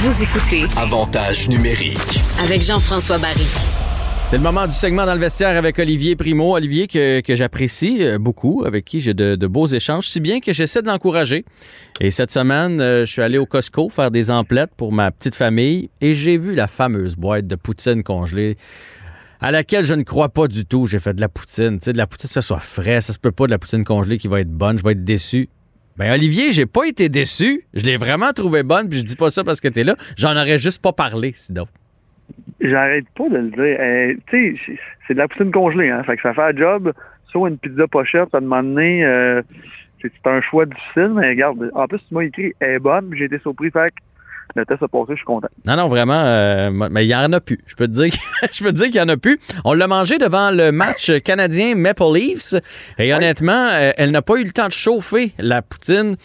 Vous écoutez Avantage numérique. avec Jean-François Barry. C'est le moment du segment dans le vestiaire avec Olivier Primo. Olivier que, que j'apprécie euh, beaucoup, avec qui j'ai de, de beaux échanges, si bien que j'essaie de l'encourager. Et cette semaine, euh, je suis allé au Costco faire des emplettes pour ma petite famille et j'ai vu la fameuse boîte de poutine congelée à laquelle je ne crois pas du tout. J'ai fait de la poutine. Tu sais, de la poutine, que ça soit frais. Ça se peut pas de la poutine congelée qui va être bonne. Je vais être déçu. Ben, Olivier, j'ai pas été déçu. Je l'ai vraiment trouvé bonne, puis je dis pas ça parce que t'es là. J'en aurais juste pas parlé, sinon. J'arrête pas de le dire. Euh, tu sais, c'est- de la poutine congelée, hein. Fait que ça fait un job. Soit une pizza pochette, un moment donné, euh, c'est un choix difficile, mais regarde, en plus, tu m'as écrit, elle est bonne, j'ai été surpris, fait que le test a passé, je suis content. Non, non, vraiment, euh, mais il y en a plus. Je peux te dire, je peux te dire qu'il y en a plus. On l'a mangé devant le match canadien Maple Leafs et honnêtement, euh, elle n'a pas eu le temps de chauffer la poutine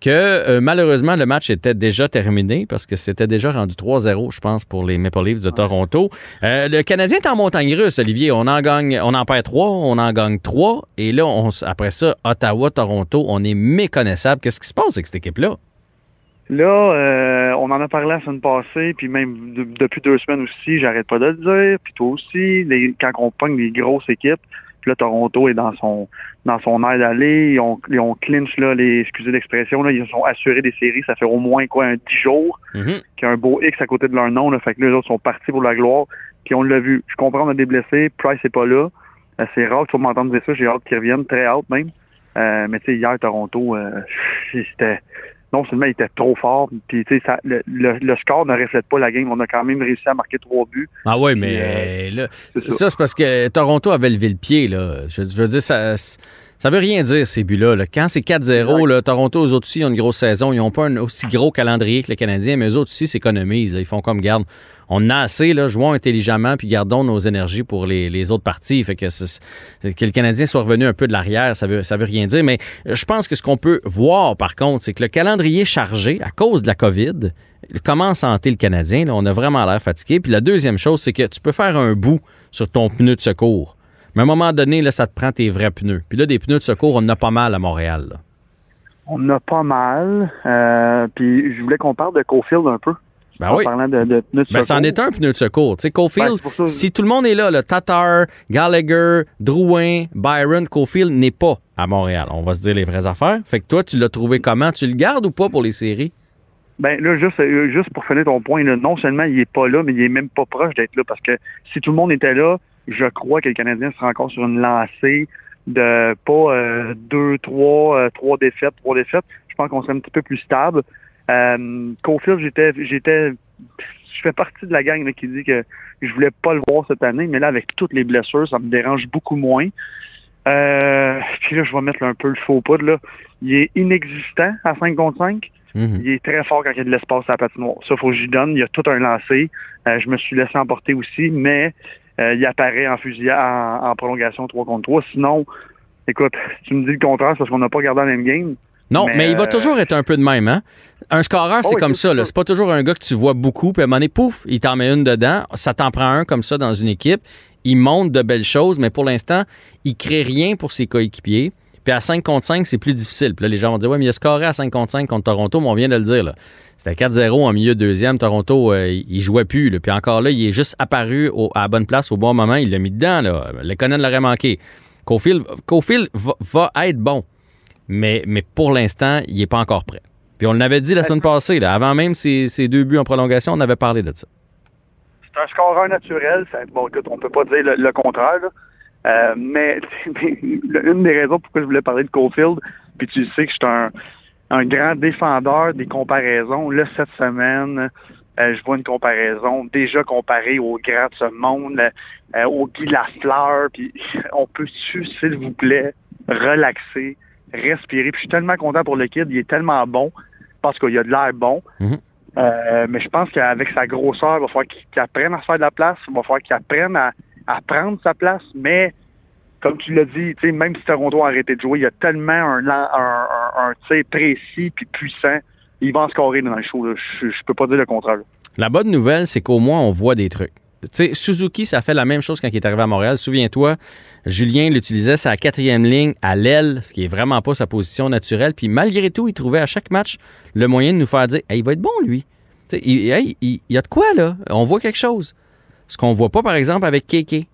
que euh, malheureusement le match était déjà terminé parce que c'était déjà rendu 3-0 je pense pour les Maple Leafs de Toronto. Euh, le Canadien est en montagne russe Olivier, on en gagne on en perd 3, on en gagne 3 et là on, après ça Ottawa Toronto, on est méconnaissable. Qu'est-ce qui se passe avec cette équipe là Là, euh, on en a parlé la semaine passée, puis même de- depuis deux semaines aussi, j'arrête pas de le dire, puis toi aussi, les- quand on pogne des grosses équipes, puis là, Toronto est dans son dans son air d'aller, ils ont, ils ont clinch, là, les, excusez l'expression, là, ils sont assurés des séries, ça fait au moins, quoi, un 10 jours, Mhm. qui a un beau X à côté de leur nom, là, fait que là, les autres sont partis pour la gloire, puis on l'a vu. Je comprends, on a des blessés, Price est pas là, Euh, c'est rare que m'entendre dire ça, j'ai hâte qu'ils reviennent, très hâte même, Euh, mais tu sais, hier, Toronto, euh, c'était non seulement il était trop fort, puis ça- le, le, le score ne reflète pas la game. On a quand même réussi à marquer trois buts. Ah ouais, mais là, C'est ça. ça, c'est parce que Toronto avait levé le pied. Là. Je, je veux dire, ça, ça veut rien dire, ces buts-là. là. Quand c'est 4-0, là, Toronto, eux autres aussi, ils ont une grosse saison. Ils n'ont pas un aussi gros calendrier que les Canadiens, mais eux autres aussi s'économisent. Ils font comme, garde, on a assez, là, jouons intelligemment, puis gardons nos énergies pour les, les autres parties. Fait que, le Canadien soit revenu un peu de l'arrière, ça veut, ça veut rien dire. Mais je pense que ce qu'on peut voir, par contre, c'est que le calendrier chargé, à cause de la COVID, comment santé le Canadien, là, on a vraiment l'air fatigué. Puis la deuxième chose, c'est que tu peux faire un bout sur ton pneu de secours. Mais à un moment donné, là, ça te prend tes vrais pneus. Puis là, des pneus de secours, on en a pas mal à Montréal. là. On a pas mal. Euh, puis je voulais qu'on parle de Cofield un peu. Ben en oui. parlant de, de pneus de Ben, c'en secours. est un pneu de secours. Tu sais, Cofield, si tout le monde est là, le Tatar, Gallagher, Drouin, Byron, Cofield n'est pas à Montréal. On va se dire les vraies affaires. Fait que toi, tu l'as trouvé comment? Tu le gardes ou pas pour les séries? Ben là, juste, euh, juste pour finir ton point, là, non seulement il est pas là, mais il est même pas proche d'être là parce que si tout le monde était là, je crois que le Canadien sera encore sur une lancée de pas euh, deux, trois, euh, trois défaites, trois défaites. Je pense qu'on serait un petit peu plus stable. Euh, Cofield, j'étais, j'étais, je fais partie de la gang là, qui dit que je voulais pas le voir cette année, mais là avec toutes les blessures, ça me dérange beaucoup moins. Euh, puis là, je vais mettre là, un peu le faux pas là. Il est inexistant à 5 contre 5. Mhm. Il est très fort quand il y a de l'espace à la patinoire. Ça, faut que j'y donne. Il y a tout un lancé. Euh, je me suis laissé emporter aussi, mais euh, il apparaît en fusillade, en, en prolongation 3 contre 3. Sinon, écoute, si tu me dis le contraire, c'est parce qu'on n'a pas regardé la même game. Non, mais, Mais, il va euh, toujours être un peu de même, hein? Un scoreur, c'est Oh oui, comme c'est ça. C'est pas toujours un gars que tu vois beaucoup, puis à un moment donné, pouf, il t'en met une dedans. Ça t'en prend un comme ça dans une équipe. Il montre de belles choses, mais pour l'instant, il crée rien pour ses coéquipiers. Puis à 5 contre 5, c'est plus difficile. Puis là, les gens vont dire, ouais, mais il a scoré à 5 contre 5 contre Toronto, mais on vient de le dire, là. C'était 4-0 en milieu de deuxième. Toronto, euh, il jouait plus. là. Puis encore là, il est juste apparu au- à la bonne place au bon moment. Il l'a mis dedans. Là. Lekonen l'aurait manqué. Cofield, Cofield va, va être bon. Mais, mais pour l'instant, il n'est pas encore prêt. Puis on l'avait dit la semaine passée, là, avant même ses, ses deux buts en prolongation, on avait parlé de ça. C'est un scoreur naturel. Bon, écoute, on peut pas dire le, le contraire. là. Euh, mais une des raisons pourquoi je voulais parler de Cofield, puis tu sais que je suis un, un grand défendeur des comparaisons. Là, cette semaine, euh, je vois une comparaison déjà comparée aux grands de ce monde, euh, au Guy Lafleur, puis on peut-tu, s'il vous plaît, relaxer, respirer? Puis je suis tellement content pour le kid, il est tellement bon, parce qu'il a de l'air bon. Mhm. Euh, mais je pense qu'avec sa grosseur, il va falloir qu'il qu'il apprenne à se faire de la place, il va falloir qu'il apprenne à, à prendre sa place, mais comme tu l'as dit, même si Toronto a arrêté de jouer, il y a tellement un, un, un, tir précis puis puissant. Il va en scorer dans le show. là. Je, je peux pas dire le contraire. La bonne nouvelle, c'est qu'au moins, on voit des trucs. Suzuki, ça fait la même chose quand il est arrivé à Montréal. Souviens-toi, Julien l'utilisait sa quatrième ligne à l'aile, ce qui est vraiment pas sa position naturelle. Puis malgré tout, il trouvait à chaque match le moyen de nous faire dire il va être bon, lui. Il, y a de quoi, là? On voit quelque chose. Ce qu'on voit pas, par exemple, avec Kéké.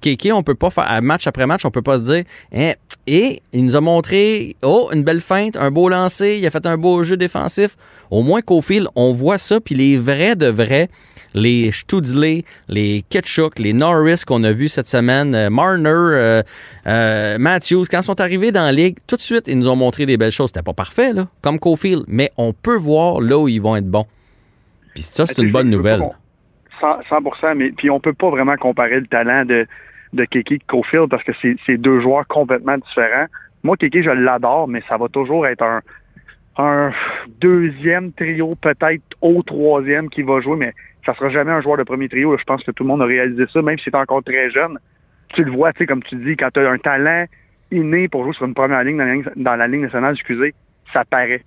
Kéké, on peut pas faire, match après match, on peut pas se dire, hein, et il nous a montré, oh, une belle feinte, un beau lancer, il a fait un beau jeu défensif. Au moins qu'au fil, on voit ça, puis les vrais de vrais, les Studzley, les Ketchuk, les Norris qu'on a vus cette semaine, euh, Marner, euh, euh, Matthews, quand ils sont arrivés dans la ligue, tout de suite, ils nous ont montré des belles choses. C'était pas parfait, là, comme Cofield, mais on peut voir là où ils vont être bons. Puis ça, c'est une bonne nouvelle. 100%, mais puis on peut pas vraiment comparer le talent de, de Keke et Cofield parce que c'est deux joueurs complètement différents. Moi, Keke, je l'adore, mais ça va toujours être un, deuxième trio, peut-être au troisième qui va jouer, mais ça sera jamais un joueur de premier trio. Je pense que tout le monde a réalisé ça, même si c'est encore très jeune. Tu le vois, tu sais, comme tu dis, quand tu as un talent inné pour jouer sur une première ligne dans la ligne, dans la ligne nationale, ça paraît.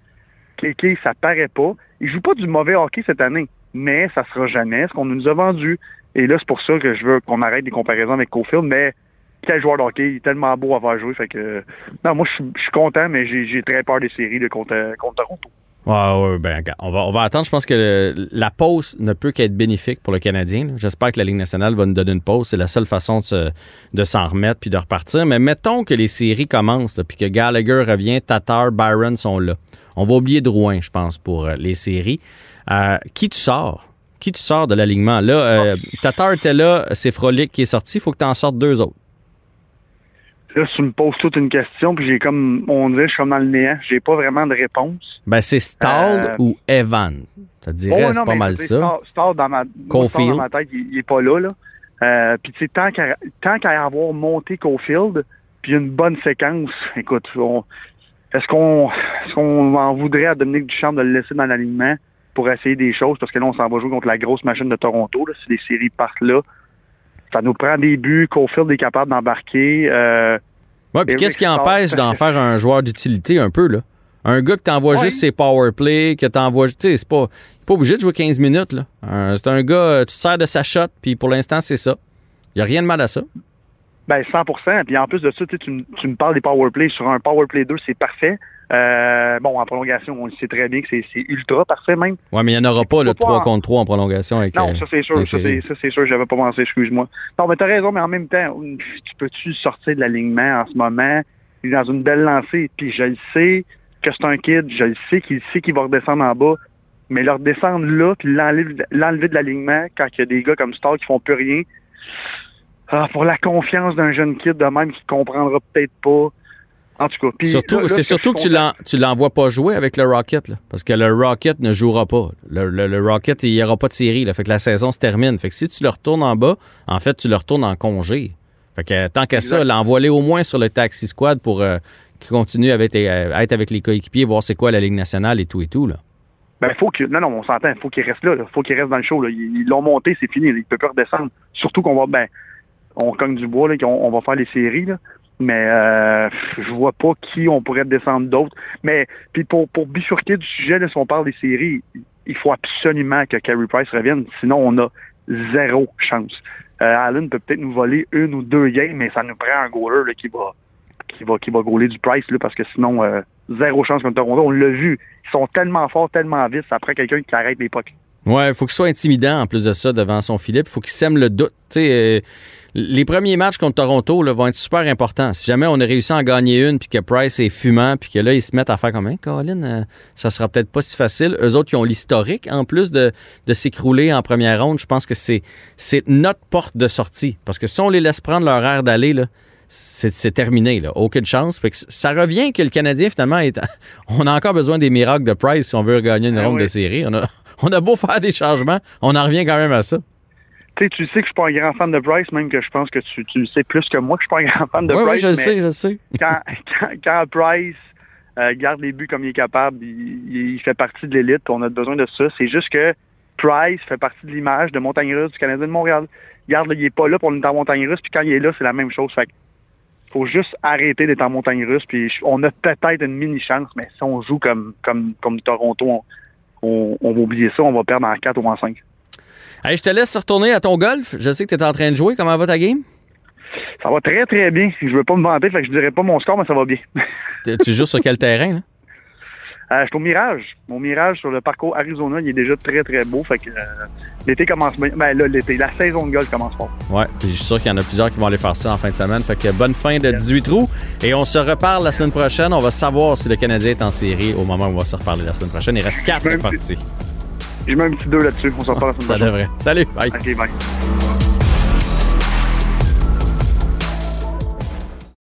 Keke, ça paraît pas. Il joue pas du mauvais hockey cette année mais ça sera jamais ce qu'on nous a vendu. Et là, c'est pour ça que je veux qu'on arrête des comparaisons avec Cofield, mais quel joueur de il est tellement beau à voir jouer. Fait que, non, moi, je suis content, mais j'ai très peur des séries de contre, contre Toronto. Ouais, ouais, ben, on va, on va attendre. Je pense que la pause ne peut qu'être bénéfique pour le Canadien. J'espère que la Ligue nationale va nous donner une pause. C'est la seule façon de, s'en remettre puis de repartir. Mais mettons que les séries commencent, puis que Gallagher revient, Tatar, Byron sont là. On va oublier Drouin, je pense, pour euh, les séries. Euh, qui tu sors? Qui tu sors de l'alignement? Là, euh, Tatar était là, c'est Frolic qui est sorti, il faut que tu en sortes deux autres. Là, tu me poses toute une question, puis j'ai comme, on dirait, je suis comme dans le néant. J'ai pas vraiment de réponse. Ben, c'est Stall euh, ou Evan? Ça te dirait, oh, c'est pas mal ça. Stall, dans ma, dans ma tête, il, est pas là, là. puis, tu sais, tant qu'à avoir monté Cofield, puis une bonne séquence, écoute, est-ce qu'on est qu'on en voudrait à Dominique Duchamp de le laisser dans l'alignement? pour essayer des choses, parce que là, on s'en va jouer contre la grosse machine de Toronto. Là, si les séries partent là, ça nous prend des buts. Cofield est capable d'embarquer. Euh, ouais, puis qu'est-ce qui empêche d'en faire un joueur d'utilité un peu, là? Un gars que t'envoies juste ses power play, que t'envoies, tu sais, c'est pas, pas obligé de jouer 15 minutes, là. c'est un gars, tu te sers de sa shot, puis pour l'instant, c'est ça. Il n'y a rien de mal à ça. Ben 100% Puis en plus de ça, tu, tu me parles des power play. Sur un power play 2, c'est parfait. Euh, bon, en prolongation, on sait très bien que c'est ultra parfait même. Oui, mais il n'y en aura pas le 3 contre 3 en prolongation avec Non, ça c'est sûr, ça c'est sûr, j'avais pas pensé, excuse-moi. Non, mais t'as raison, mais en même temps, tu peux-tu sortir de l'alignement en ce moment? Il est dans une belle lancée, puis je le sais que c'est un kid, je le sais qu'il sait qu'il va redescendre en bas, mais leur descendre là, puis l'enlever de l'alignement quand il y a des gars comme Star qui font plus rien, ah, pour la confiance d'un jeune kid de même qui comprendra peut-être pas, en tout cas. Surtout, c'est surtout que, tu l'envoies pas jouer avec le Rocket, parce que le Rocket ne jouera pas. Le, Rocket, il n'y aura pas de série, là, fait que la saison se termine. Fait que si tu le retournes en bas, en fait, tu le retournes en congé. Fait que tant qu'à ça, l'envoie-les au moins sur le Taxi Squad pour euh, qu'il continue avec, euh, à être avec les coéquipiers, voir c'est quoi la Ligue nationale et tout et tout. Là. Ben, faut que. Non, non, on s'entend. Il faut qu'il reste là. Il faut qu'il reste dans le show. Ils l'ont monté, c'est fini. Il ne peut pas redescendre. Surtout qu'on va. Ben, on cogne du bois, là, on, on va faire les séries. Là mais euh, je vois pas qui on pourrait descendre d'autres. Mais puis pour, pour bifurquer du sujet, là, si on parle des séries, il faut absolument que Carey Price revienne, sinon on a zéro chance. Euh, Allen peut peut-être nous voler une ou deux games, mais ça nous prend un goaler qui va qui va qui va du Price là, parce que sinon euh, zéro chance contre Toronto. On l'a vu, ils sont tellement forts, tellement vite, ça prend quelqu'un qui arrête les pucks. Ouais, il faut qu'il soit intimidant en plus de ça devant son filet. Il faut qu'il sème le doute. Tu sais, euh, les premiers matchs contre Toronto là, vont être super importants. Si jamais on a réussi à en gagner une, puis que Price est fumant, puis que là, ils se mettent à faire comme, un Colin, euh, ça sera peut-être pas si facile. Eux autres qui ont l'historique, en plus de, de s'écrouler en première ronde, je pense que c'est, c'est notre porte de sortie. Parce que si on les laisse prendre leur air d'aller, là, c'est, terminé. Là. Aucune chance. ça revient que le Canadien, finalement, est, on a encore besoin des miracles de Price si on veut gagner une ah ronde de série. On a, on a beau faire des changements, on en revient quand même à ça tu sais que je suis pas un grand fan de Bryce, même que je pense que tu, tu sais plus que moi que je suis pas un grand fan de Bryce. Oui, je le sais, je sais. Quand, quand, Bryce euh, garde les buts comme il est capable, il, fait partie de l'élite, on a besoin de ça. C'est juste que Price fait partie de l'image de Montagne Russe du Canadien de Montréal. Garde, il est pas là pour être en Montagne Russe, puis quand il est là, c'est la même chose. Fait faut juste arrêter d'être en Montagne Russe, puis on a peut-être une mini chance, mais si on joue comme comme comme Toronto, on, on, va oublier ça, on va perdre en 4 ou en 5 je te laisse retourner à ton golf. Je sais que tu es en train de jouer. Comment va ta game? Ça va très, très bien. Je veux pas me vanter, fait que je dirais pas mon score, mais ça va bien. tu joues sur quel terrain? Euh, je suis au Mirage. Mon Mirage sur le parcours Arizona, il est déjà très, très beau. Fait que euh, l'été commence bien. Ben là, l'été, la saison de golf commence fort. Ouais, puis je suis sûr qu'il y en a plusieurs qui vont aller faire ça en fin de semaine. Fait que bonne fin de 18 trous. Et on se reparle la semaine prochaine. On va savoir si le Canadien est en série au moment où on va se reparler la semaine prochaine. Il reste quatre Même si- parties. J'ai mis un petit deux là-dessus. On s'en reparle la Ça semaine prochaine. devrait. Salut, bye. OK, bye.